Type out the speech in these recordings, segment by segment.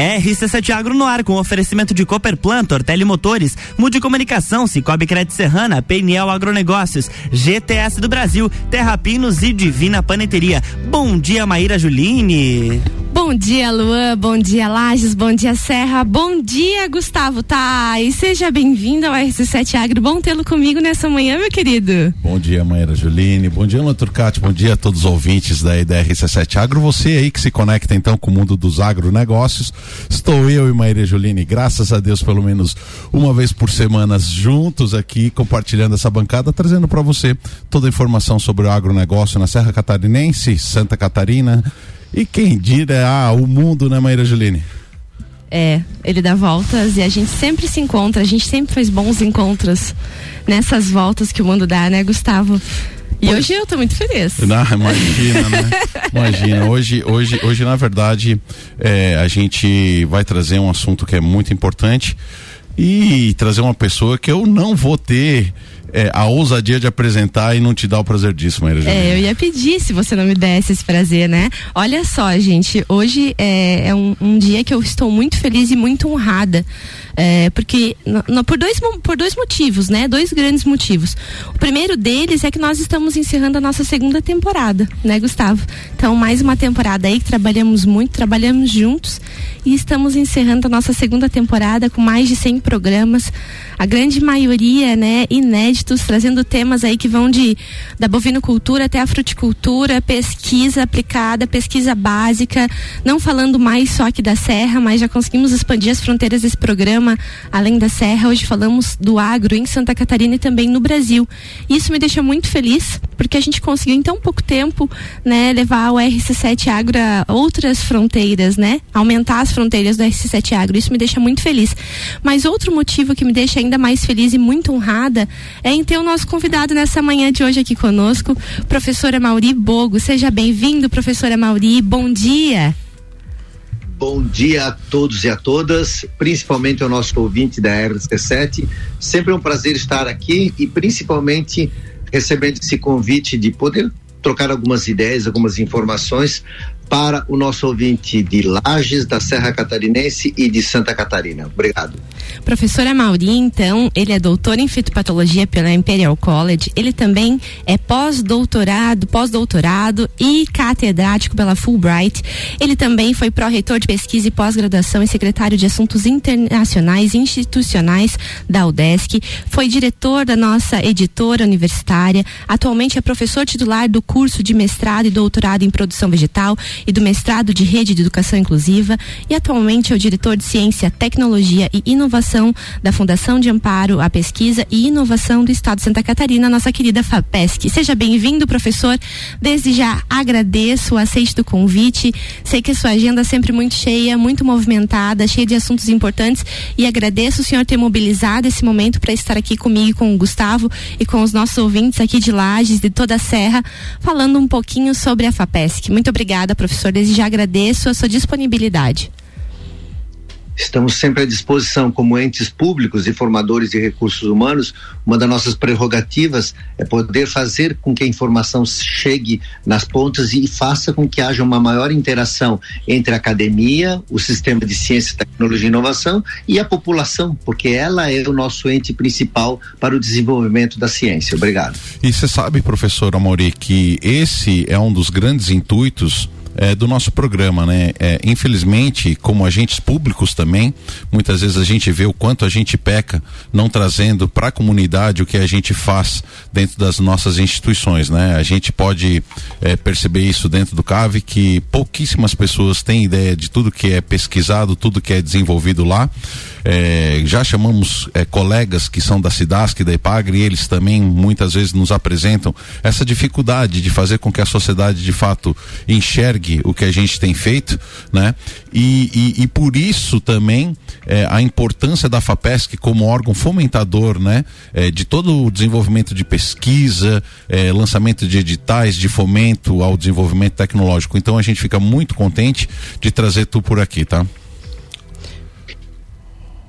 RC7 Agro no ar com oferecimento de Cooper Plantor, Telemotores, Mude Comunicação, Cicobi Crédito Serrana, Peniel Agronegócios, GTS do Brasil, Terra Pinos e Divina Paneteria. Bom dia, Maíra Juline. Bom dia, Luan. Bom dia, Lages. Bom dia, Serra. Bom dia, Gustavo Tá. E seja bem-vindo ao RC7 Agro. Bom tê-lo comigo nessa manhã, meu querido. Bom dia, Maíra Juline. Bom dia, Luan Turcati. Bom dia a todos os ouvintes da, da RC7 Agro. Você aí que se conecta então com o mundo dos agronegócios. Estou eu e Maíra Juline, graças a Deus, pelo menos uma vez por semana juntos aqui, compartilhando essa bancada, trazendo para você toda a informação sobre o agronegócio na Serra Catarinense, Santa Catarina e quem dirá ah, o mundo, né, Maíra Juline? É, ele dá voltas e a gente sempre se encontra, a gente sempre faz bons encontros nessas voltas que o mundo dá, né, Gustavo? E pois. hoje eu tô muito feliz. Não, imagina, né? Imagina. Hoje, hoje, hoje na verdade, é, a gente vai trazer um assunto que é muito importante e trazer uma pessoa que eu não vou ter é, a ousadia de apresentar e não te dar o prazer disso, Maíra É, eu ia pedir se você não me desse esse prazer, né? Olha só, gente, hoje é, é um, um, dia que eu estou muito feliz e muito honrada. É, porque no, no, por, dois, por dois motivos, né? Dois grandes motivos. O primeiro deles é que nós estamos encerrando a nossa segunda temporada, né, Gustavo? Então, mais uma temporada aí que trabalhamos muito, trabalhamos juntos e estamos encerrando a nossa segunda temporada com mais de 100 programas, a grande maioria, né, inéditos, trazendo temas aí que vão de da bovinocultura até a fruticultura, pesquisa aplicada, pesquisa básica, não falando mais só aqui da serra, mas já conseguimos expandir as fronteiras desse programa além da serra. Hoje falamos do agro em Santa Catarina e também no Brasil. Isso me deixa muito feliz, porque a gente conseguiu em tão pouco tempo, né, levar o RC7 Agro a outras fronteiras, né? Aumentar as as fronteiras do RC7 Agro. Isso me deixa muito feliz. Mas outro motivo que me deixa ainda mais feliz e muito honrada é em ter o nosso convidado nessa manhã de hoje aqui conosco, professora Mauri Bogo. Seja bem-vindo, professora Mauri. Bom dia. Bom dia a todos e a todas, principalmente ao nosso ouvinte da RC7. Sempre é um prazer estar aqui e principalmente recebendo esse convite de poder trocar algumas ideias, algumas informações para o nosso ouvinte de Lages, da Serra Catarinense e de Santa Catarina. Obrigado. Professora Mauri, então, ele é doutor em fitopatologia pela Imperial College, ele também é pós-doutorado, pós-doutorado e catedrático pela Fulbright. Ele também foi pró-reitor de pesquisa e pós-graduação e secretário de assuntos internacionais e institucionais da UDESC, foi diretor da nossa editora universitária, atualmente é professor titular do curso de mestrado e doutorado em produção vegetal e do mestrado de Rede de Educação Inclusiva e atualmente é o diretor de Ciência, Tecnologia e Inovação da Fundação de Amparo à Pesquisa e Inovação do Estado de Santa Catarina, nossa querida FAPESC. Seja bem-vindo, professor. Desde já agradeço o aceite do convite. Sei que a sua agenda é sempre muito cheia, muito movimentada, cheia de assuntos importantes e agradeço o senhor ter mobilizado esse momento para estar aqui comigo, com o Gustavo e com os nossos ouvintes aqui de Lages, de toda a Serra, falando um pouquinho sobre a FAPESC. Muito obrigada, professor professor. Desde já agradeço a sua disponibilidade. Estamos sempre à disposição como entes públicos e formadores de recursos humanos. Uma das nossas prerrogativas é poder fazer com que a informação chegue nas pontas e faça com que haja uma maior interação entre a academia, o sistema de ciência, tecnologia e inovação e a população, porque ela é o nosso ente principal para o desenvolvimento da ciência. Obrigado. E você sabe, professor Amori, que esse é um dos grandes intuitos é, do nosso programa, né? É, infelizmente, como agentes públicos também, muitas vezes a gente vê o quanto a gente peca não trazendo para a comunidade o que a gente faz dentro das nossas instituições, né? A gente pode é, perceber isso dentro do CAV que pouquíssimas pessoas têm ideia de tudo que é pesquisado, tudo que é desenvolvido lá. É, já chamamos é, colegas que são da Cidasc, da Ipagre, e eles também muitas vezes nos apresentam essa dificuldade de fazer com que a sociedade de fato enxergue o que a gente tem feito, né? E, e, e por isso também é, a importância da FAPESC como órgão fomentador, né? É, de todo o desenvolvimento de pesquisa, é, lançamento de editais, de fomento ao desenvolvimento tecnológico. Então a gente fica muito contente de trazer tu por aqui, tá?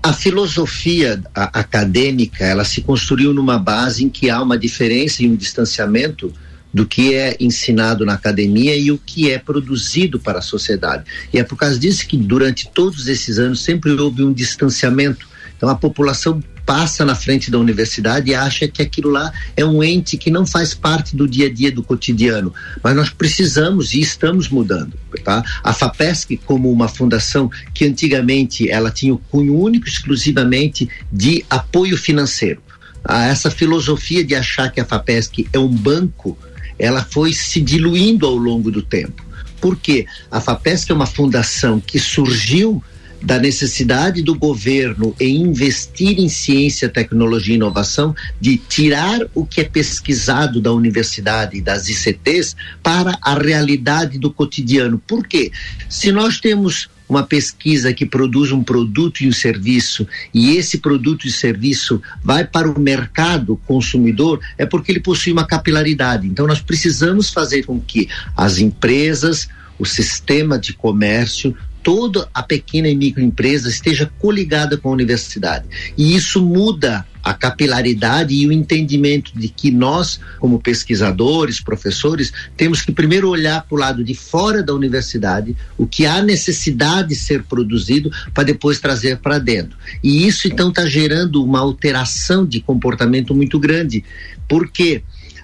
a filosofia acadêmica ela se construiu numa base em que há uma diferença e um distanciamento do que é ensinado na academia e o que é produzido para a sociedade. E é por causa disso que durante todos esses anos sempre houve um distanciamento. Então a população passa na frente da universidade e acha que aquilo lá é um ente que não faz parte do dia a dia do cotidiano. Mas nós precisamos e estamos mudando. Tá? A FAPESC, como uma fundação que antigamente ela tinha o cunho único exclusivamente de apoio financeiro. Ah, essa filosofia de achar que a FAPESC é um banco, ela foi se diluindo ao longo do tempo. Por quê? A FAPESC é uma fundação que surgiu da necessidade do governo em investir em ciência, tecnologia e inovação, de tirar o que é pesquisado da universidade e das ICTs para a realidade do cotidiano. Por quê? Se nós temos uma pesquisa que produz um produto e um serviço e esse produto e serviço vai para o mercado consumidor, é porque ele possui uma capilaridade. Então nós precisamos fazer com que as empresas, o sistema de comércio toda a pequena e microempresa esteja coligada com a universidade. E isso muda a capilaridade e o entendimento de que nós, como pesquisadores, professores, temos que primeiro olhar para o lado de fora da universidade, o que há necessidade de ser produzido, para depois trazer para dentro. E isso então está gerando uma alteração de comportamento muito grande. Por quê?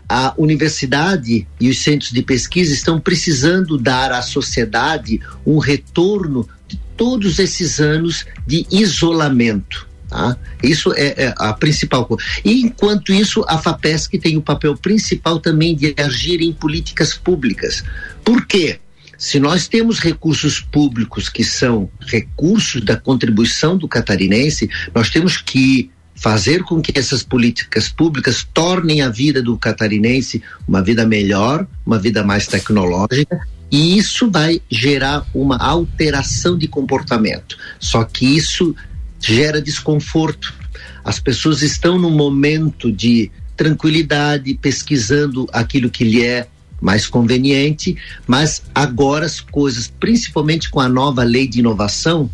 a universidade e os centros de pesquisa estão precisando dar à sociedade um retorno de todos esses anos de isolamento. Tá? Isso é, é, a principal coisa. E enquanto isso, a FAPESC tem o papel principal também de agir em políticas públicas. Por quê? Se nós temos recursos públicos que são recursos da contribuição do catarinense, nós temos que fazer com que essas políticas públicas tornem a vida do catarinense uma vida melhor, uma vida mais tecnológica, e isso vai gerar uma alteração de comportamento. Só que isso gera desconforto. As pessoas estão num momento de tranquilidade, pesquisando aquilo que lhe é mais conveniente, mas agora as coisas, principalmente com a nova lei de inovação,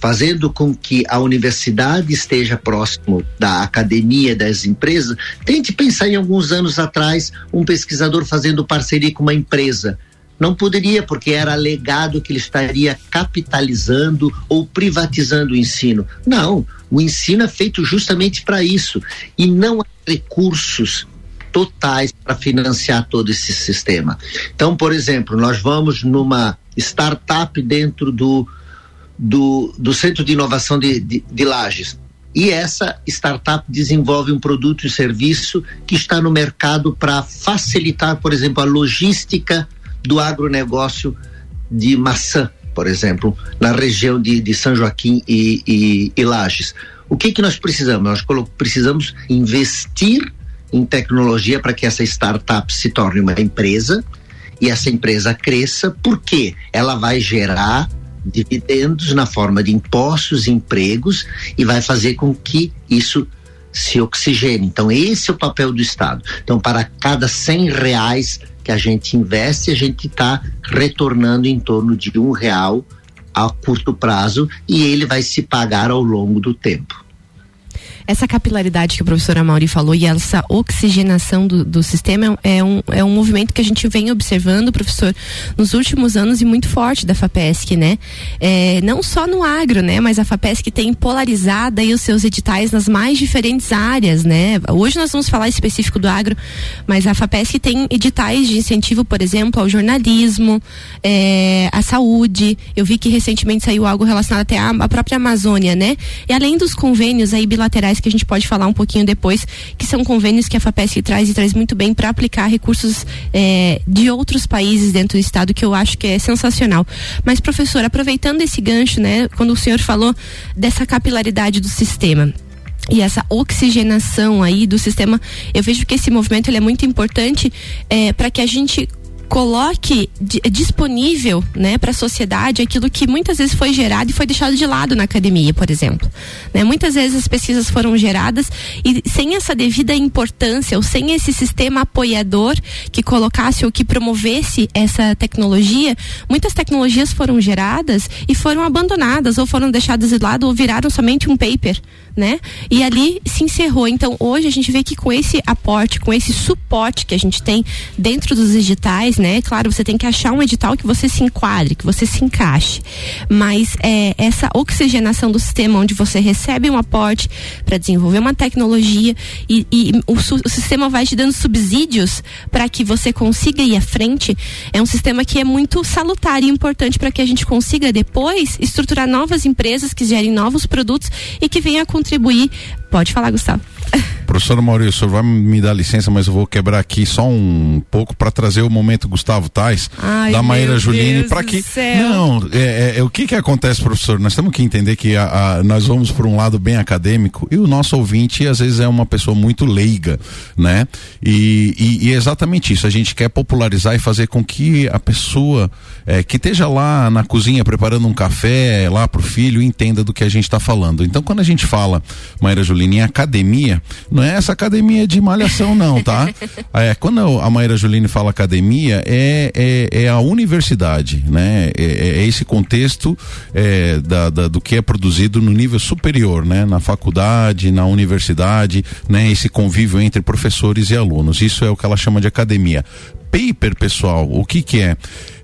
fazendo com que a universidade esteja próximo da academia, das empresas. Tente pensar em alguns anos atrás um pesquisador fazendo parceria com uma empresa. Não poderia, porque era alegado que ele estaria capitalizando ou privatizando o ensino. Não, o ensino é feito justamente para isso. E não há recursos totais para financiar todo esse sistema. Então, por exemplo, nós vamos numa startup dentro do, do, do Centro de Inovação de, de, de Lages. E essa startup desenvolve um produto e serviço que está no mercado para facilitar, por exemplo, a logística do agronegócio de maçã, por exemplo, na região de, de São Joaquim e, e, e Lages. O que, que nós precisamos? Nós precisamos investir em tecnologia para que essa startup se torne uma empresa e essa empresa cresça, porque ela vai gerar dividendos na forma de impostos empregos e vai fazer com que isso se oxigene. Então, esse é o papel do Estado. Então, para cada 100 reais que a gente investe, a gente está retornando em torno de um real a curto prazo e ele vai se pagar ao longo do tempo essa capilaridade que a professora Mauri falou e essa oxigenação do, do sistema é um, é um movimento que a gente vem observando, professor, nos últimos anos e muito forte da FAPESC, né? É, não só no agro, né? Mas a FAPESC tem polarizado aí os seus editais nas mais diferentes áreas, né? Hoje nós vamos falar específico do agro, mas a FAPESC tem editais de incentivo, por exemplo, ao jornalismo, é, à saúde. Eu vi que recentemente saiu algo relacionado até à, à própria Amazônia, né? E além dos convênios aí bilaterais que a gente pode falar um pouquinho depois, que são convênios que a FAPESC traz e traz muito bem para aplicar recursos é, de outros países dentro do estado, que eu acho que é sensacional. Mas, professor, aproveitando esse gancho, né, quando o senhor falou dessa capilaridade do sistema, e essa oxigenação aí do sistema, eu vejo que esse movimento ele é muito importante é, para que a gente coloque disponível, né, para a sociedade aquilo que muitas vezes foi gerado e foi deixado de lado na academia, por exemplo. Né? Muitas vezes as pesquisas foram geradas e sem essa devida importância ou sem esse sistema apoiador que colocasse ou que promovesse essa tecnologia, muitas tecnologias foram geradas e foram abandonadas ou foram deixadas de lado ou viraram somente um paper, né? E ali se encerrou. Então hoje a gente vê que com esse aporte, com esse suporte que a gente tem dentro dos editais, né? Claro, você tem que achar um edital que você se enquadre, que você se encaixe. Mas é, essa oxigenação do sistema onde você recebe um aporte para desenvolver uma tecnologia e, e o, o, sistema vai te dando subsídios para que você consiga ir à frente, é um sistema que é muito salutar e importante para que a gente consiga depois estruturar novas empresas que gerem novos produtos e que venham a contribuir. Pode falar, Gustavo. Professor Maurício, o senhor vai me dar licença, mas eu vou quebrar aqui só um pouco para trazer o momento Gustavo Tais, Ai, da Maíra Juline, para que não, é, é, é, o que que acontece, professor? Nós temos que entender que a, a, nós vamos por um lado bem acadêmico e o nosso ouvinte às vezes é uma pessoa muito leiga, né? E, e, e é exatamente isso. A gente quer popularizar e fazer com que a pessoa é, que esteja lá na cozinha preparando um café lá para o filho entenda do que a gente está falando. Então, quando a gente fala, Maíra Juline, em academia, não é essa academia de malhação, não, tá? É, quando a Maíra Juline fala academia, é, é, é a universidade, né? É, é, é esse contexto é, da, da, do que é produzido no nível superior, né? Na faculdade, na universidade, né? Esse convívio entre professores e alunos. Isso é o que ela chama de academia paper, pessoal, o que que é?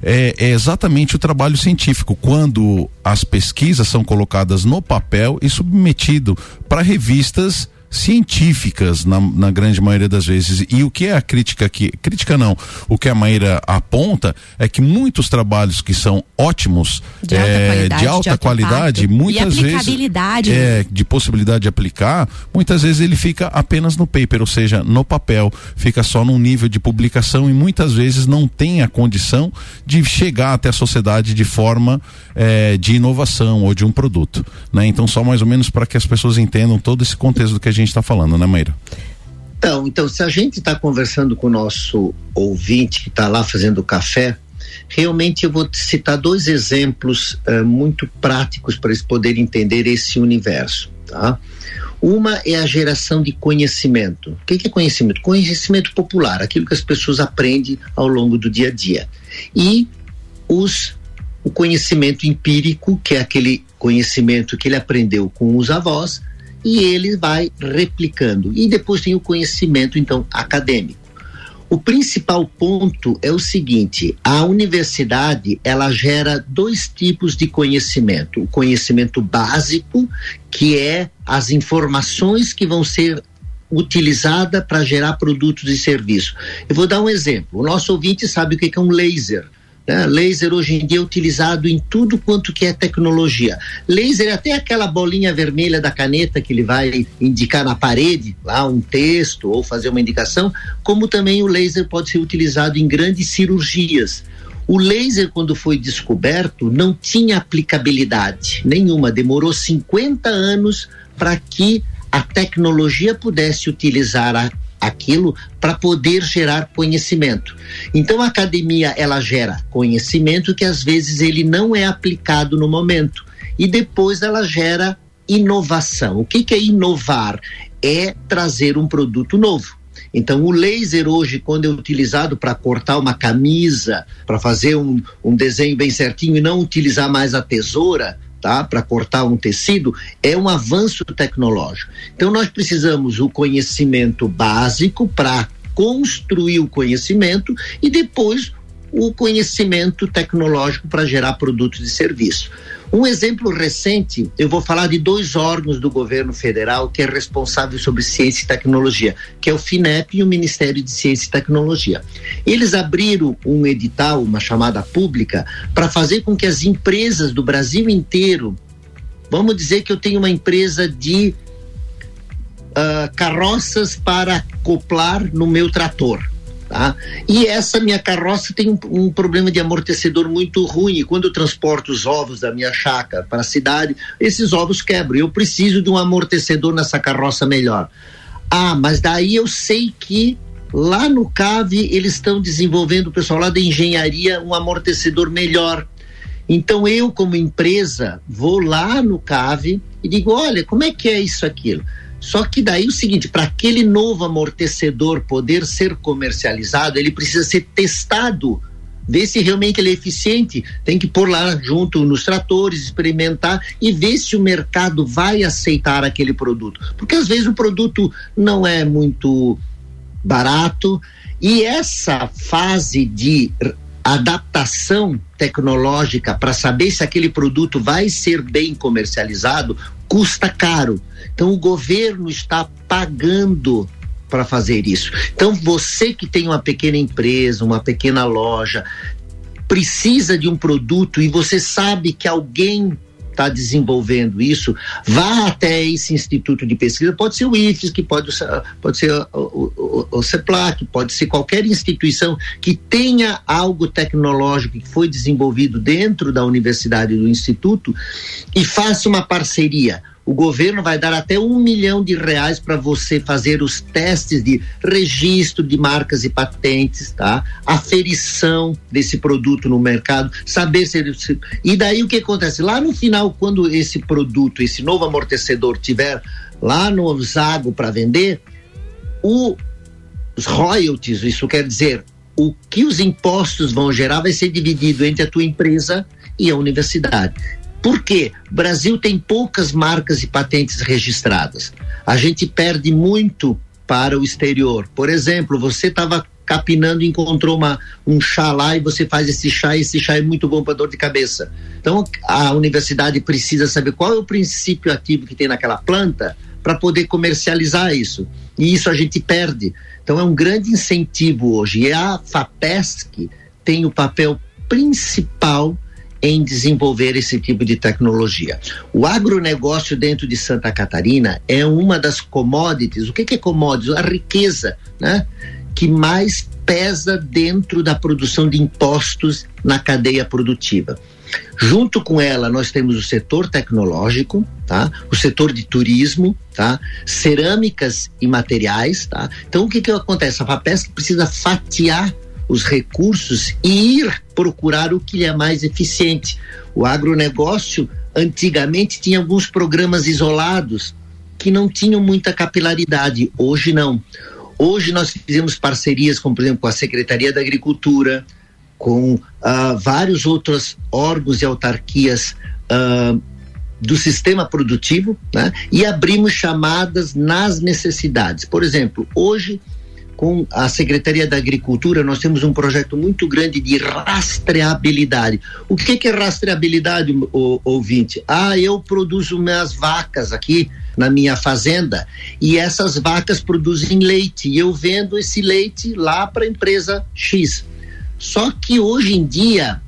é? é? exatamente o trabalho científico, quando as pesquisas são colocadas no papel e submetido para revistas científicas na, na, grande maioria das vezes. E o que é a crítica aqui? Crítica não. O que a Maíra aponta é que muitos trabalhos que são ótimos, de alta é, qualidade, de alta de qualidade muitas aplicabilidade, vezes né? é, de possibilidade de aplicar, muitas vezes ele fica apenas no paper, ou seja, no papel, fica só num nível de publicação e muitas vezes não tem a condição de chegar até a sociedade de forma é, de inovação ou de um produto. Né? Então, só mais ou menos para que as pessoas entendam todo esse contexto do que a gente está falando, né, Meira? Então, então, se a gente está conversando com o nosso ouvinte que está lá fazendo café, realmente eu vou citar dois exemplos uh, muito práticos para eles poderem entender esse universo. Tá? Uma é a geração de conhecimento. O que é conhecimento? Conhecimento popular, aquilo que as pessoas aprendem ao longo do dia a dia. E os, o conhecimento empírico, que é aquele conhecimento que ele aprendeu com os avós, e ele vai replicando. E depois tem o conhecimento, então, acadêmico. O principal ponto é o seguinte: a universidade ela gera dois tipos de conhecimento. O conhecimento básico, que é as informações que vão ser utilizada para gerar produtos e serviços. Eu vou dar um exemplo. O nosso ouvinte sabe o que é um laser. Né? Laser hoje em dia é utilizado em tudo quanto que é tecnologia. Laser é até aquela bolinha vermelha da caneta que ele vai indicar na parede, lá um texto ou fazer uma indicação, como também o laser pode ser utilizado em grandes cirurgias. O laser, quando foi descoberto, não tinha aplicabilidade nenhuma, demorou 50 anos para que a tecnologia pudesse utilizar a aquilo para poder gerar conhecimento. Então a academia ela gera conhecimento que às vezes ele não é aplicado no momento e depois ela gera inovação. O que, que é inovar? É trazer um produto novo. Então, o laser hoje, quando é utilizado para cortar uma camisa, para fazer um, um desenho bem certinho e não utilizar mais a tesoura, tá? Para cortar um tecido, é um avanço tecnológico. Então nós precisamos o conhecimento básico para construir o conhecimento e depois o conhecimento tecnológico para gerar produtos e serviços. Um exemplo recente, eu vou falar de dois órgãos do governo federal que é responsável sobre ciência e tecnologia, que é o FINEP e o Ministério de Ciência e Tecnologia. Eles abriram um edital, uma chamada pública, para fazer com que as empresas do Brasil inteiro, vamos dizer que eu tenho uma empresa de uh, carroças para acoplar no meu trator Tá? E essa minha carroça tem um, um, problema de amortecedor muito ruim. E quando eu transporto os ovos da minha chácara para a cidade, esses ovos quebram. Eu preciso de um amortecedor nessa carroça melhor. Ah, mas daí eu sei que Lá no CAV, eles estão desenvolvendo, o pessoal lá da engenharia, um amortecedor melhor. Então, eu, como empresa, vou lá no CAV e digo: olha, como é que é isso, aquilo? Só que daí o seguinte, para aquele novo amortecedor poder ser comercializado, ele precisa ser testado, ver se realmente ele é eficiente. Tem que pôr lá junto nos tratores, experimentar e ver se o mercado vai aceitar aquele produto. Porque às vezes o produto não é muito barato e essa fase de adaptação tecnológica para saber se aquele produto vai ser bem comercializado custa caro. Então o governo está pagando para fazer isso. Então você que tem uma pequena empresa, uma pequena loja, precisa de um produto e você sabe que alguém está desenvolvendo isso, vá até esse instituto de pesquisa, pode ser o IFES, que pode, pode ser o, o, o CEPLAC, pode ser qualquer instituição que tenha algo tecnológico que foi desenvolvido dentro da universidade do instituto e faça uma parceria o governo vai dar até um milhão de reais para você fazer os testes de registro de marcas e patentes, tá? Aferição desse produto no mercado, saber se ele. E daí o que acontece? Lá no final, quando esse produto, esse novo amortecedor tiver lá no Zago para vender, o, os royalties, isso quer dizer, o que os impostos vão gerar vai ser dividido entre a tua empresa e a universidade. Por quê? Brasil tem poucas marcas e patentes registradas. A gente perde muito para o exterior. Por exemplo, você estava capinando e encontrou uma, um chá lá e você faz esse chá e esse chá é muito bom para dor de cabeça. Então a universidade precisa saber qual é o princípio ativo que tem naquela planta para poder comercializar isso. E isso a gente perde. Então é um grande incentivo hoje. E a FAPESC tem o papel principal em desenvolver esse tipo de tecnologia. O agronegócio dentro de Santa Catarina é uma das commodities. O que, é commodities? A riqueza, né? Que mais pesa dentro da produção de impostos na cadeia produtiva. Junto com ela, nós temos o setor tecnológico, tá? O setor de turismo, tá? Cerâmicas e materiais, tá? Então, o que que acontece? A FAPESC precisa fatiar os recursos e ir procurar o que é mais eficiente. O agronegócio antigamente tinha alguns programas isolados que não tinham muita capilaridade, hoje não. Hoje nós fizemos parcerias, como por exemplo com a Secretaria da Agricultura, com uh, vários outros órgãos e autarquias uh, do sistema produtivo, né? e abrimos chamadas nas necessidades. Por exemplo, hoje com a Secretaria da Agricultura, nós temos um projeto muito grande de rastreabilidade. O que, que é rastreabilidade, o, ouvinte? Ah, eu produzo minhas vacas aqui na minha fazenda e essas vacas produzem leite e eu vendo esse leite lá para a empresa X. Só que hoje em dia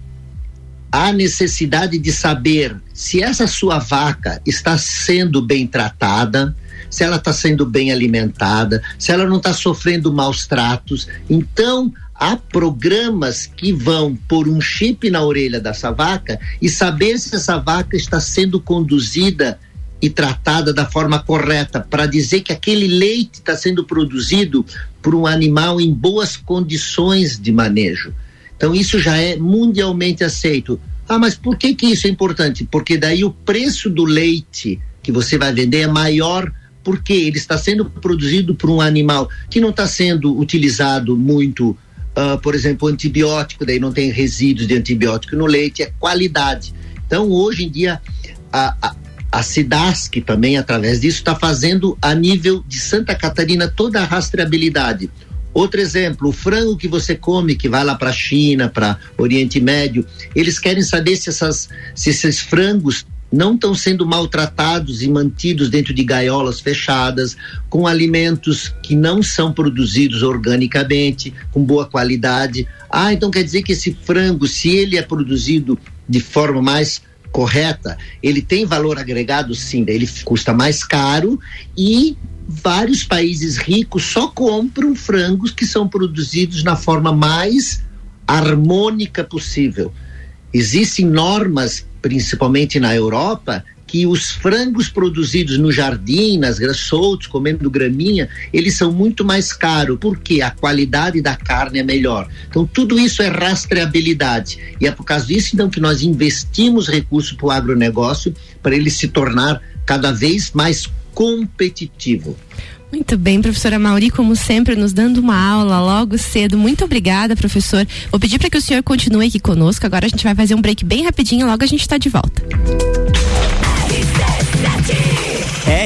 há necessidade de saber se essa sua vaca está sendo bem tratada, se ela está sendo bem alimentada, se ela não está sofrendo maus tratos. Então, há programas que vão pôr um chip na orelha dessa vaca e saber se essa vaca está sendo conduzida e tratada da forma correta, para dizer que aquele leite está sendo produzido por um animal em boas condições de manejo. Então, isso já é mundialmente aceito. Ah, mas por que, que isso é importante? Porque daí o preço do leite que você vai vender é maior porque ele está sendo produzido por um animal que não está sendo utilizado muito, uh, por exemplo, antibiótico, daí não tem resíduos de antibiótico no leite, é qualidade. Então, hoje em dia, a, a, a Cidasc também, através disso, está fazendo a nível de Santa Catarina toda a rastreabilidade. Outro exemplo, o frango que você come, que vai lá para a China, para Oriente Médio, eles querem saber se, essas, se esses frangos não estão sendo maltratados e mantidos dentro de gaiolas fechadas, com alimentos que não são produzidos organicamente, com boa qualidade. Ah, então quer dizer que esse frango, se ele é produzido de forma mais correta, ele tem valor agregado sim, ele custa mais caro e vários países ricos só compram frangos que são produzidos na forma mais harmônica possível. Existem normas principalmente na Europa, que os frangos produzidos no jardim, nas soltos, comendo graminha, eles são muito mais caros, porque a qualidade da carne é melhor. Então, tudo isso é rastreabilidade. E é por causa disso, então, que nós investimos recursos para o agronegócio, para ele se tornar cada vez mais competitivo. Muito bem, professora Mauri, como sempre, nos dando uma aula logo cedo. Muito obrigada, professor. Vou pedir para que o senhor continue aqui conosco. Agora a gente vai fazer um break bem rapidinho, logo a gente está de volta.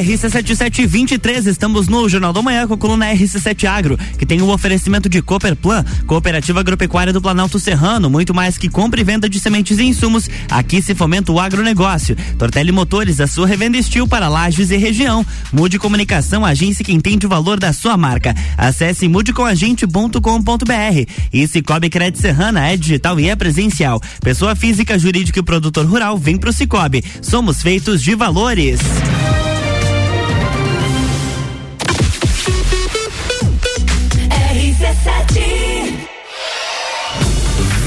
RC7723, estamos no Jornal da Manhã com a coluna RC7 Agro, que tem o um oferecimento de Cooperplan, Cooperativa Agropecuária do Planalto Serrano, muito mais que compra e venda de sementes e insumos. Aqui se fomenta o agronegócio. Tortelli Motores, a sua revenda estil para lajes e região. Mude Comunicação, agência que entende o valor da sua marca. Acesse mudecomagente.com.br. E Cicobi Crédito Serrana é digital e é presencial. Pessoa física, jurídica e produtor rural, vem pro Cicobi. Somos feitos de valores.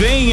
Vem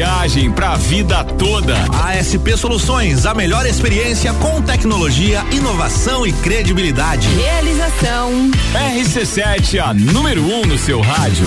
viagem, pra vida toda. ASP Soluções, a melhor experiência com tecnologia, inovação e credibilidade. Realização. RC7, a número 1 um no seu rádio.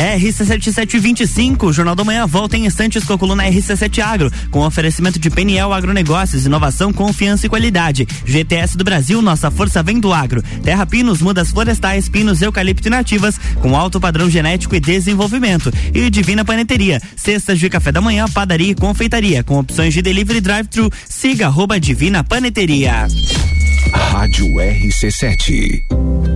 RC7725, o Jornal da Manhã volta em instantes com a coluna RC7 Agro, com oferecimento de Peniel Agronegócios, inovação, confiança e qualidade. GTS do Brasil, nossa força vem do agro. Terra Pinos, mudas florestais, pinos, eucalipto e nativas, com alto padrão genético e desenvolvimento. E Divina Paneteria, cestas de café da manhã, padaria e confeitaria, com opções de delivery drive-thru. Siga arroba Divina Paneteria. Rádio RC7.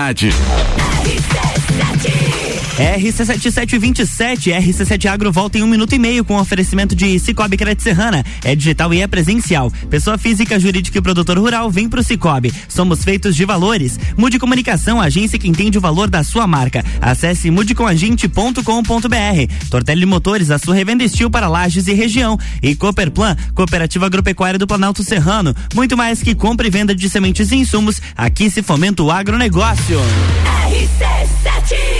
cidade. RC7727, RC7 Agro volta em um minuto e meio com oferecimento de Cicobi Crédito Serrana. É digital e é presencial. Pessoa física, jurídica e produtor rural, vem pro Cicobi. Somos feitos de valores. Mude Comunicação, agência que entende o valor da sua marca. Acesse mudecomagente.com.br. Tortelli Motores, a sua revenda estil para lajes e região. E Cooperplan, Cooperativa Agropecuária do Planalto Serrano. Muito mais que compra e venda de sementes e insumos. Aqui se fomenta o agronegócio. RC7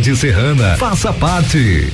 Serrana. Faça parte.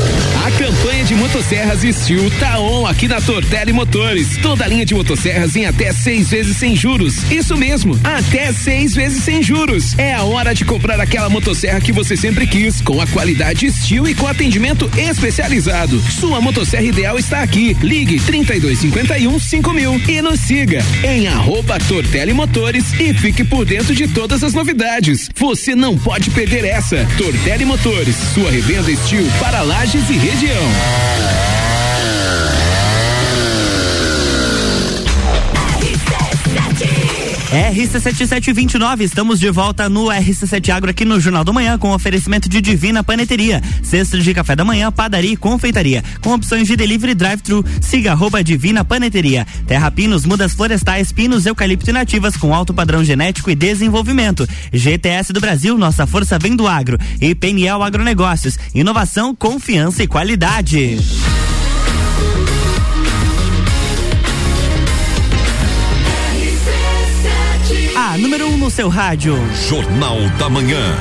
De motosserras Steel tá on aqui na Tortelli Motores. Toda linha de motosserras em até seis vezes sem juros. Isso mesmo, até seis vezes sem juros. É a hora de comprar aquela motosserra que você sempre quis, com a qualidade Steel e com atendimento especializado. Sua motosserra ideal está aqui. Ligue 3251 5000 e nos siga em arroba Tortelli Motores e fique por dentro de todas as novidades. Você não pode perder essa. Tortelli Motores, sua revenda Steel para lajes e região. Yeah. RC7729, estamos de volta no RC7 Agro aqui no Jornal do Manhã com oferecimento de Divina Paneteria, cestas de café da manhã, padaria e confeitaria, com opções de delivery drive-thru. Siga arroba Divina Paneteria. Terra Pinos, mudas florestais, pinos, eucalipto e nativas com alto padrão genético e desenvolvimento. GTS do Brasil, nossa força vem do agro. E Peniel Agronegócios, inovação, confiança e qualidade. A número 1 um no seu rádio. Jornal da Manhã.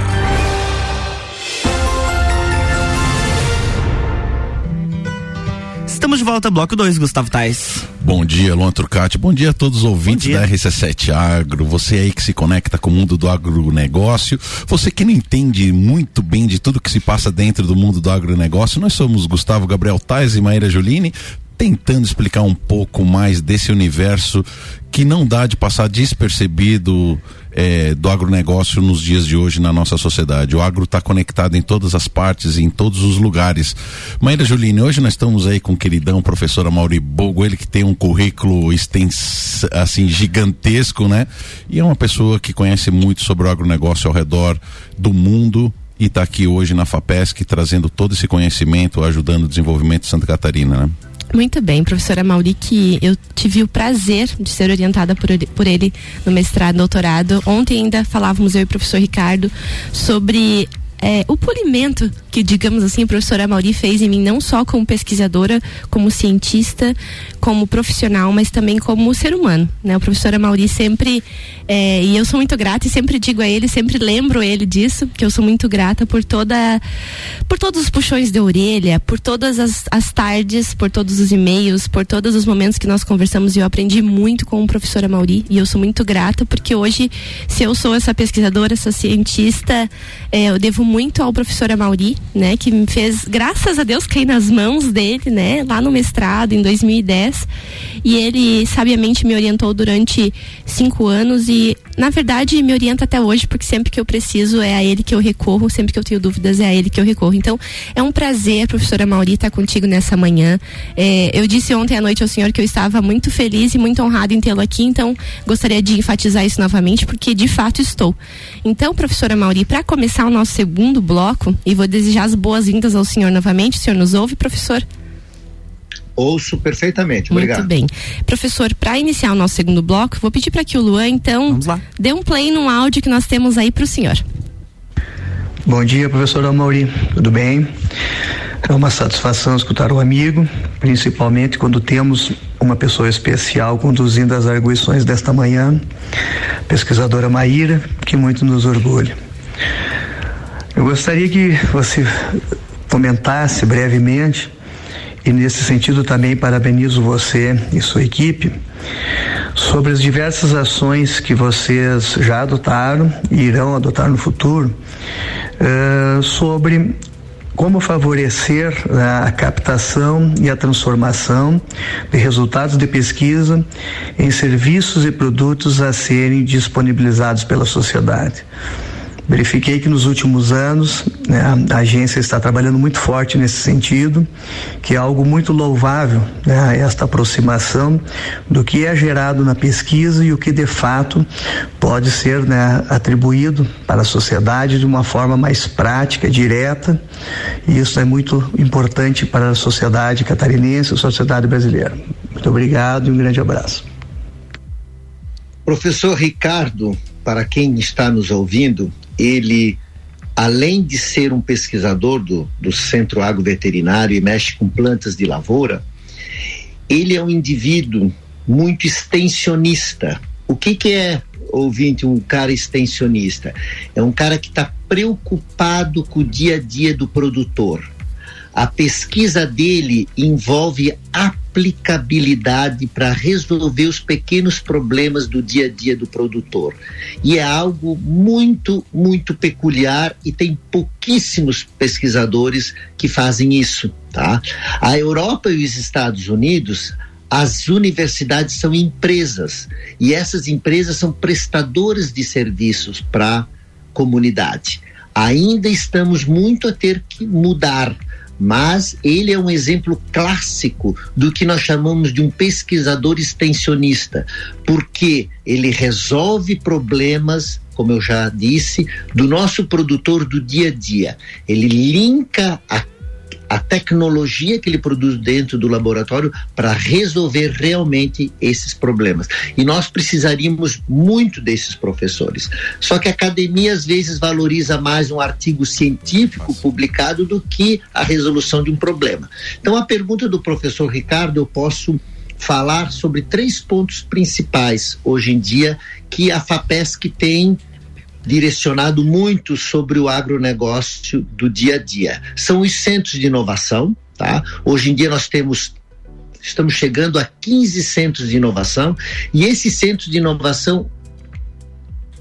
Estamos de volta, bloco 2, Gustavo Tais. Bom dia, Luan Turcati. Bom dia a todos os ouvintes da RC7 Agro. Você aí que se conecta com o mundo do agronegócio. Você que não entende muito bem de tudo que se passa dentro do mundo do agronegócio. Nós somos Gustavo Gabriel Tais e Maíra Julini tentando explicar um pouco mais desse universo que não dá de passar despercebido é, do agronegócio nos dias de hoje na nossa sociedade. O agro está conectado em todas as partes, em todos os lugares. Maíra Juline, hoje nós estamos aí com o queridão professor Amaury Bogo, ele que tem um currículo extens, assim gigantesco, né? E é uma pessoa que conhece muito sobre o agronegócio ao redor do mundo e está aqui hoje na FAPESC trazendo todo esse conhecimento, ajudando o desenvolvimento de Santa Catarina, né? Muito bem, professora Mauri, que eu tive o prazer de ser orientada por, por ele no mestrado, doutorado. Ontem ainda falávamos eu e o professor Ricardo sobre é, o polimento que, digamos assim, a professora Mauri fez em mim, não só como pesquisadora, como cientista, como profissional, mas também como ser humano. Né? O professor Mauri sempre, é, e eu sou muito grata e sempre digo a ele, sempre lembro ele disso, que eu sou muito grata por toda, por todos os puxões de orelha, por todas as, as tardes, por todos os e-mails, por todos os momentos que nós conversamos e eu aprendi muito com o professor Mauri e eu sou muito grata porque hoje, se eu sou essa pesquisadora, essa cientista, é, eu devo muito ao professor Mauri, né, que me fez, graças a Deus, cair nas mãos dele, né, lá no mestrado em 2010. E ele sabiamente me orientou durante cinco anos e, na verdade, me orienta até hoje, porque sempre que eu preciso é a ele que eu recorro, sempre que eu tenho dúvidas é a ele que eu recorro. Então, é um prazer, professora Mauri, estar contigo nessa manhã. É, eu disse ontem à noite ao senhor que eu estava muito feliz e muito honrado em tê-lo aqui, então gostaria de enfatizar isso novamente, porque de fato estou. Então, professora Mauri, para começar o nosso segundo bloco, e vou desejar as boas-vindas ao senhor novamente. O senhor nos ouve, professor? Ouço perfeitamente. Obrigado. Muito bem. Professor, para iniciar o nosso segundo bloco, vou pedir para que o Luan, então, dê um play num áudio que nós temos aí para o senhor. Bom dia, professor Amauri. Tudo bem? É uma satisfação escutar o amigo, principalmente quando temos uma pessoa especial conduzindo as arguições desta manhã, pesquisadora Maíra, que muito nos orgulha. Eu gostaria que você comentasse brevemente, e nesse sentido também parabenizo você e sua equipe, sobre as diversas ações que vocês já adotaram e irão adotar no futuro, uh, sobre como favorecer né, a captação e a transformação de resultados de pesquisa em serviços e produtos a serem disponibilizados pela sociedade. Verifiquei que nos últimos anos né, a agência está trabalhando muito forte nesse sentido, que é algo muito louvável, né, esta aproximação do que é gerado na pesquisa e o que de fato pode ser né, atribuído para a sociedade de uma forma mais prática, direta, e isso é muito importante para a sociedade catarinense, a sociedade brasileira. Muito obrigado e um grande abraço. Professor Ricardo, para quem está nos ouvindo, ele, além de ser um pesquisador do, do Centro Agroveterinário e mexe com plantas de lavoura, ele é um indivíduo muito extensionista. O que, que é, ouvinte, um cara extensionista? É um cara que está preocupado com o dia a dia do produtor a pesquisa dele envolve aplicabilidade para resolver os pequenos problemas do dia a dia do produtor. E é algo muito, muito peculiar e tem pouquíssimos pesquisadores que fazem isso, tá? A Europa e os Estados Unidos as universidades são empresas e essas empresas são prestadoras de serviços para a comunidade. Ainda estamos muito a ter que mudar mas ele é um exemplo clássico do que nós chamamos de um pesquisador extensionista, porque ele resolve problemas, como eu já disse, do nosso produtor do dia a dia. Ele linka a a tecnologia que ele produz dentro do laboratório para resolver realmente esses problemas. E nós precisaríamos muito desses professores. Só que a academia às vezes valoriza mais um artigo científico publicado do que a resolução de um problema. Então a pergunta do professor Ricardo eu posso falar sobre três pontos principais hoje em dia que a FAPESC tem direcionado muito sobre o agronegócio do dia a dia. São os centros de inovação, tá? Hoje em dia nós temos estamos chegando a 15 centros de inovação e esses centros de inovação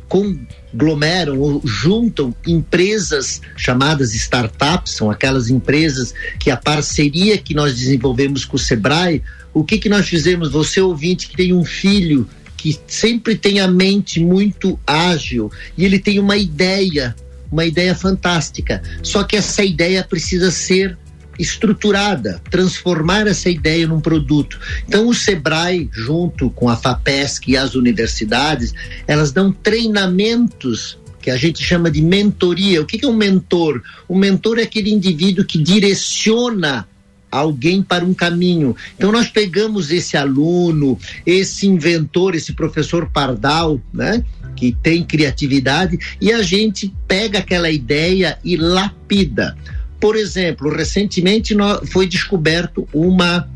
conglomeram ou juntam empresas chamadas startups, são aquelas empresas que a parceria que nós desenvolvemos com o Sebrae, o que que nós fizemos? Você ouvinte que tem um filho que sempre tem a mente muito ágil e ele tem uma ideia, uma ideia fantástica. Só que essa ideia precisa ser estruturada, transformar essa ideia num produto. Então o Sebrae, junto com a FAPESC e as universidades, elas dão treinamentos que a gente chama de mentoria. O que é um mentor? O mentor é aquele indivíduo que direciona alguém para um caminho. Então nós pegamos esse aluno, esse inventor, esse professor Pardal, né, que tem criatividade e a gente pega aquela ideia e lapida. Por exemplo, recentemente foi descoberto uma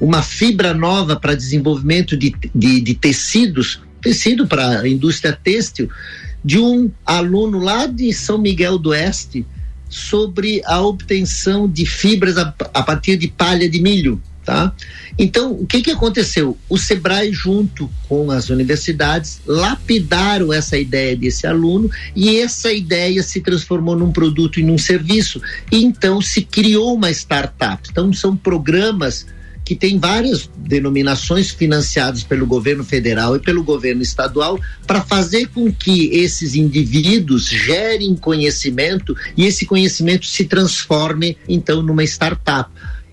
uma fibra nova para desenvolvimento de, de, de tecidos, tecido para a indústria têxtil, de um aluno lá de São Miguel do Oeste, sobre a obtenção de fibras a, a partir de palha de milho. Tá? Então, o que, que aconteceu? O Sebrae, junto com as universidades, lapidaram essa ideia desse aluno e essa ideia se transformou num produto e num serviço. E então se criou uma startup. Então, são programas que tem várias denominações financiadas pelo governo federal e pelo governo estadual para fazer com que esses indivíduos gerem conhecimento e esse conhecimento se transforme então numa startup.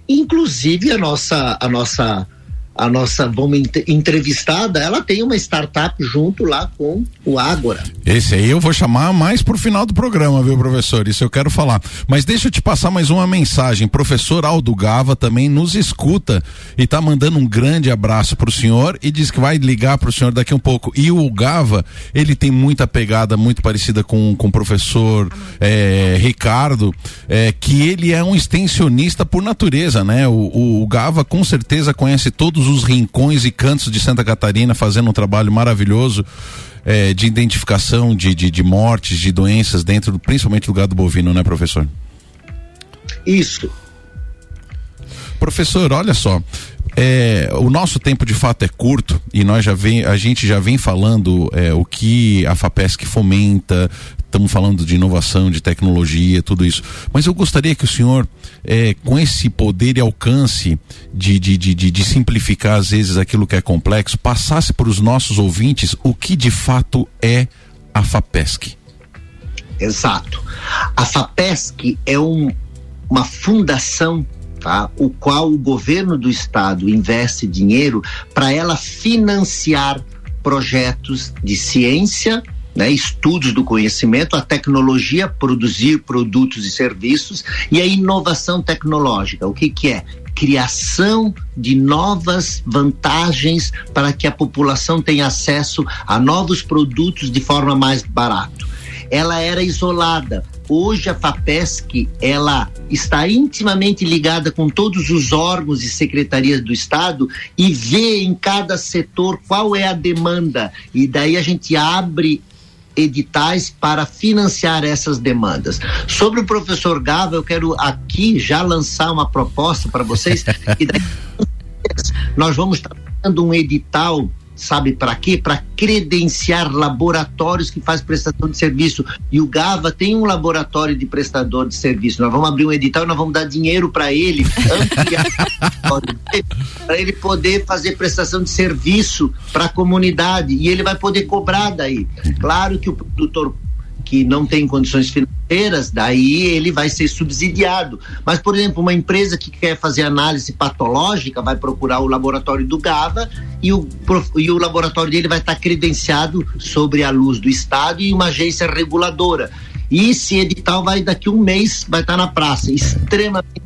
Inclusive a nossa a nossa a nossa vamos entrevistada, ela tem uma startup junto lá com o Ágora. Esse aí eu vou chamar mais pro final do programa, viu, professor? Isso eu quero falar. Mas deixa eu te passar mais uma mensagem. Professor Aldo Gava também nos escuta e tá mandando um grande abraço pro senhor e diz que vai ligar pro senhor daqui um pouco. E o Gava, ele tem muita pegada muito parecida com, com o professor é, Ricardo, é, que ele é um extensionista por natureza, né? O, o, o Gava com certeza conhece todos todos os rincões e cantos de Santa Catarina, fazendo um trabalho maravilhoso. É, de identificação de, de, de, mortes, de doenças dentro, principalmente do gado bovino, né, professor? Isso. Professor, olha só, é, o nosso tempo de fato é curto e nós já vem, a gente já vem falando é, o que a FAPESC fomenta, estamos falando de inovação, de tecnologia, tudo isso. Mas eu gostaria que o senhor, é, com esse poder e alcance de, de, de, de, simplificar às vezes aquilo que é complexo, passasse para os nossos ouvintes o que de fato é a FAPESC. Exato. A FAPESC é um, uma fundação Tá? o qual o governo do estado investe dinheiro para ela financiar projetos de ciência, né, estudos do conhecimento, a tecnologia, produzir produtos e serviços e a inovação tecnológica. O que, que é? Criação de novas vantagens para que a população tenha acesso a novos produtos de forma mais barata. Ela era isolada. Hoje a FAPESC ela está intimamente ligada com todos os órgãos e secretarias do Estado e vê em cada setor qual é a demanda e daí a gente abre editais para financiar essas demandas. Sobre o professor Gava, eu quero aqui já lançar uma proposta para vocês e daí nós vamos estar dando um edital sabe para quê? Para credenciar laboratórios que fazem prestação de serviço. E o Gava tem um laboratório de prestador de serviço. Nós vamos abrir um edital e nós vamos dar dinheiro para ele, para ele poder fazer prestação de serviço para a comunidade e ele vai poder cobrar daí. Claro que o produtor que não tem condições financeiras, daí ele vai ser subsidiado. Mas, por exemplo, uma empresa que quer fazer análise patológica vai procurar o laboratório do GAVA e o, e o laboratório dele vai estar credenciado sobre a luz do Estado e uma agência reguladora. E esse edital vai daqui um mês, vai estar na praça, extremamente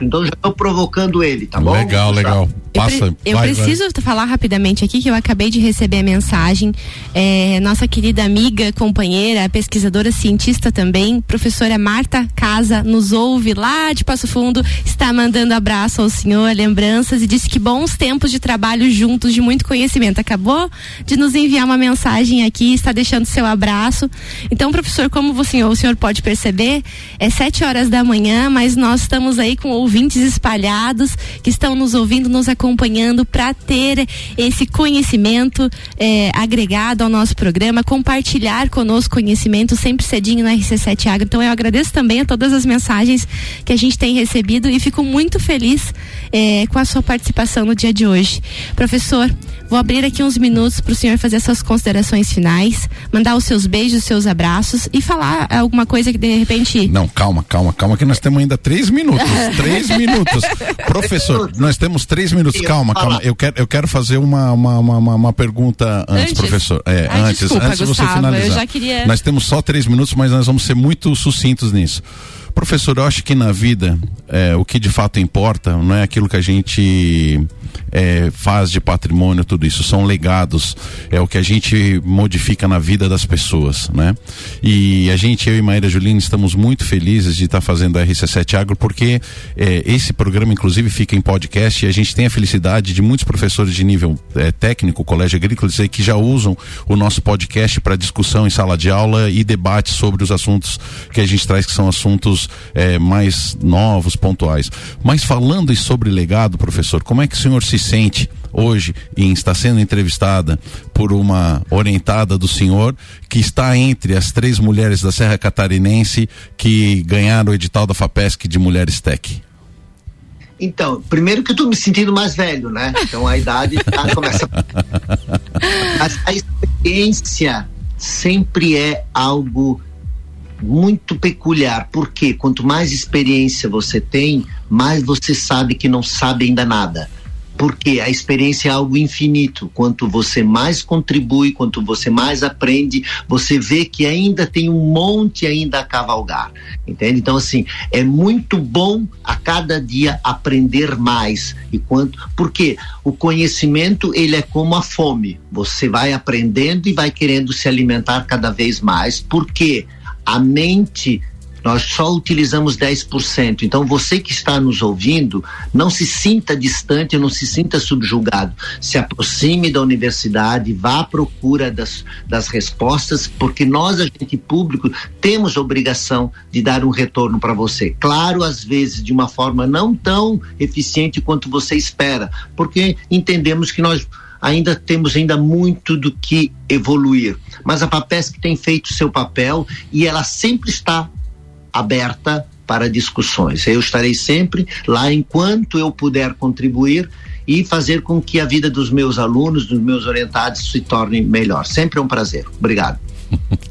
então já estou provocando ele, tá bom? Legal, legal. Passa, eu, pre eu vai, preciso vai. falar rapidamente aqui que eu acabei de receber a mensagem. É, nossa querida amiga, companheira, pesquisadora, cientista também, professora Marta Casa, nos ouve lá de Passo Fundo, está mandando abraço ao senhor, lembranças e disse que bons tempos de trabalho juntos, de muito conhecimento. Acabou de nos enviar uma mensagem aqui, está deixando seu abraço. Então, professor, como você, o senhor pode perceber, é sete horas da manhã, mas nós estamos aí com ouvintes espalhados que estão nos ouvindo, nos acompanhando para ter esse conhecimento é, agregado ao nosso programa, compartilhar conosco conhecimento sempre cedinho na RC7 Agro. Então eu agradeço também a todas as mensagens que a gente tem recebido e fico muito feliz é, com a sua participação no dia de hoje. Professor, vou abrir aqui uns minutos para o senhor fazer suas considerações finais, mandar os seus beijos, os seus abraços e falar alguma coisa que de repente. Não, calma, calma, calma, que nós temos ainda três minutos. três minutos. Professor, nós temos três minutos. Calma, calma. Eu quero, eu quero fazer uma, uma, uma, uma pergunta antes, antes, professor. É, Ai, antes, desculpa, antes de você Gustavo, finalizar. Eu já queria... Nós temos só três minutos, mas nós vamos ser muito sucintos nisso. Professor, eu acho que na vida é, o que de fato importa não é aquilo que a gente é, faz de patrimônio, tudo isso. São legados, é o que a gente modifica na vida das pessoas, né? E a gente, eu e Maíra Julina, estamos muito felizes de estar fazendo a RC7 Agro, porque é, esse programa, inclusive, fica em podcast e a gente tem a felicidade de muitos professores de nível é, técnico, colégio agrícola, dizer que já usam o nosso podcast para discussão em sala de aula e debate sobre os assuntos que a gente traz, que são assuntos é, mais novos, pontuais. Mas falando sobre legado, professor, como é que o senhor se sente hoje em estar sendo entrevistada por uma orientada do senhor que está entre as três mulheres da Serra Catarinense que ganharam o edital da FAPESC de Mulheres Tech? Então, primeiro que eu tô me sentindo mais velho, né? Então a idade tá, começa. Mas a experiência sempre é algo muito peculiar, porque quanto mais experiência você tem, mais você sabe que não sabe ainda nada. Porque a experiência é algo infinito. Quanto você mais contribui, quanto você mais aprende, você vê que ainda tem um monte ainda a cavalgar. Entende? Então, assim, é muito bom a cada dia aprender mais. E quanto. Porque o conhecimento, ele é como a fome. Você vai aprendendo e vai querendo se alimentar cada vez mais. Porque a mente Nós só utilizamos 10%. Então, você que está nos ouvindo, não se sinta distante, não se sinta subjugado. Se aproxime da universidade, vá à procura das, das respostas, porque nós, agente público, temos obrigação de dar um retorno para você. Claro, às vezes de uma forma não tão eficiente quanto você espera, porque entendemos que nós ainda temos ainda muito do que evoluir. Mas a Papesc tem feito seu papel e ela sempre está aberta para discussões. Eu estarei sempre lá enquanto eu puder contribuir e fazer com que a vida dos meus alunos, dos meus orientados se torne melhor. Sempre é um prazer. Obrigado.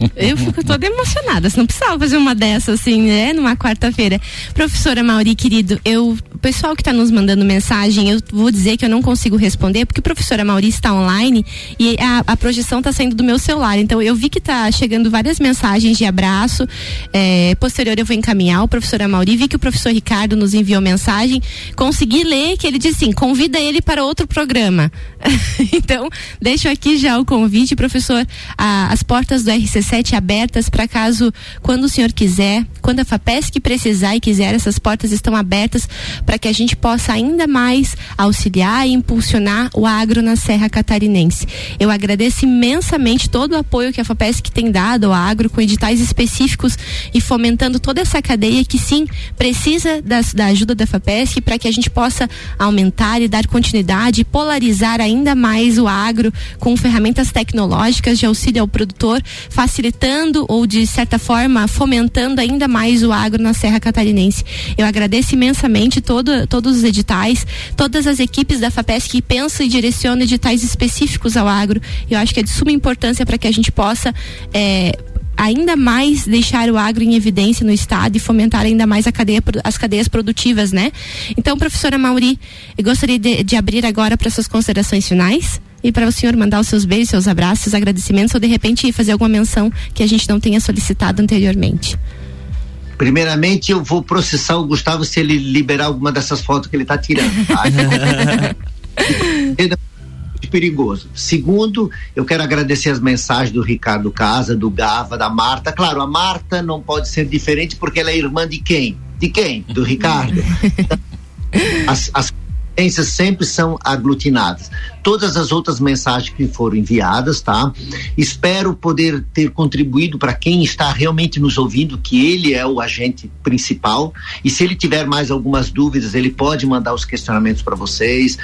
Eu fico toda emocionada. Você não precisava fazer uma dessa assim, né? Numa quarta-feira. Professora Mauri, querido, eu, o pessoal que está nos mandando mensagem, eu vou dizer que eu não consigo responder, porque a professora Mauri está online e a, a projeção está saindo do meu celular. Então eu vi que está chegando várias mensagens de abraço. É, posterior eu vou encaminhar o professora Mauri. Vi que o professor Ricardo nos enviou mensagem. Consegui ler que ele disse assim: convida ele para outro programa. então, deixo aqui já o convite, professor. A, as portas do RC7 abertas para caso, quando o senhor quiser, quando a FAPESC precisar e quiser, essas portas estão abertas para que a gente possa ainda mais auxiliar e impulsionar o agro na Serra Catarinense. Eu agradeço imensamente todo o apoio que a FAPESC tem dado ao agro, com editais específicos e fomentando toda essa cadeia que sim precisa das, da ajuda da FAPESC para que a gente possa aumentar e dar continuidade e polarizar ainda mais o agro com ferramentas tecnológicas de auxílio ao produtor facilitando ou de certa forma fomentando ainda mais o agro na Serra Catarinense. Eu agradeço imensamente todo, todos os editais, todas as equipes da FAPES que pensam e direcionam editais específicos ao agro. Eu acho que é de suma importância para que a gente possa é, ainda mais deixar o agro em evidência no estado e fomentar ainda mais cadeia, as cadeias produtivas, né? Então, professora Mauri, eu gostaria de, de abrir agora para suas considerações finais e para o senhor mandar os seus beijos, seus abraços, agradecimentos ou de repente fazer alguma menção que a gente não tenha solicitado anteriormente. Primeiramente, eu vou processar o Gustavo se ele liberar alguma dessas fotos que ele está tirando. Tá? perigoso. Segundo, eu quero agradecer as mensagens do Ricardo Casa, do Gava, da Marta. Claro, a Marta não pode ser diferente porque ela é irmã de quem? De quem? Do Ricardo. As, as competências sempre são aglutinadas. Todas as outras mensagens que foram enviadas, tá? Espero poder ter contribuído para quem está realmente nos ouvindo, que ele é o agente principal. E se ele tiver mais algumas dúvidas, ele pode mandar os questionamentos para vocês.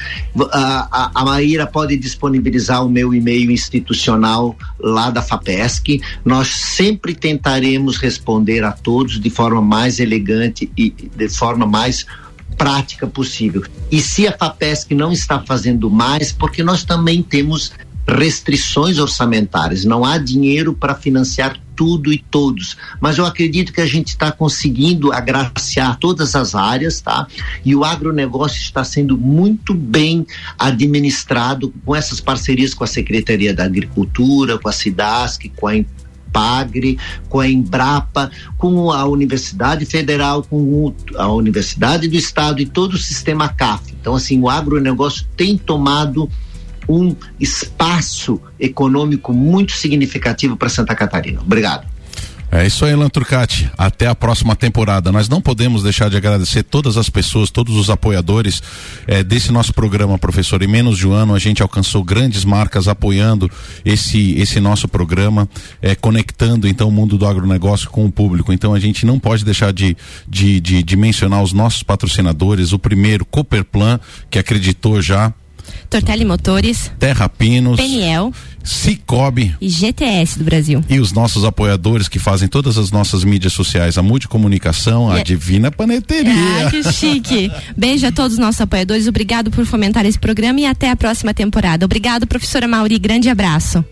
A, a, a Maíra pode disponibilizar o meu e-mail institucional lá da FAPESC. Nós sempre tentaremos responder a todos de forma mais elegante e de forma mais prática possível. E se a FAPESC não está fazendo mais, porque nós também temos restrições orçamentárias, não há dinheiro para financiar tudo e todos, mas eu acredito que a gente está conseguindo agraciar todas as áreas, tá? E o agronegócio está sendo muito bem administrado com essas parcerias com a Secretaria da Agricultura, com a SIDASC, com a Pagre, com a Embrapa, com a Universidade Federal, com a Universidade do Estado e todo o sistema CAF. Então, assim, o agronegócio tem tomado um espaço econômico muito significativo para Santa Catarina. Obrigado. É isso aí, Elan Turcati. Até a próxima temporada. Nós não podemos deixar de agradecer todas as pessoas, todos os apoiadores eh, desse nosso programa, professor. Em menos de um ano a gente alcançou grandes marcas apoiando esse esse nosso programa, eh, conectando então o mundo do agronegócio com o público. Então a gente não pode deixar de, de, de, de mencionar os nossos patrocinadores. O primeiro, Cooperplan, que acreditou já Tortelli Motores, Terra Pinos, Peniel, Cicobi e GTS do Brasil. E os nossos apoiadores que fazem todas as nossas mídias sociais, a Multicomunicação, a Divina Paneteria. Ah, que chique. Beijo a todos os nossos apoiadores, obrigado por fomentar esse programa e até a próxima temporada. Obrigado, professora Mauri, grande abraço.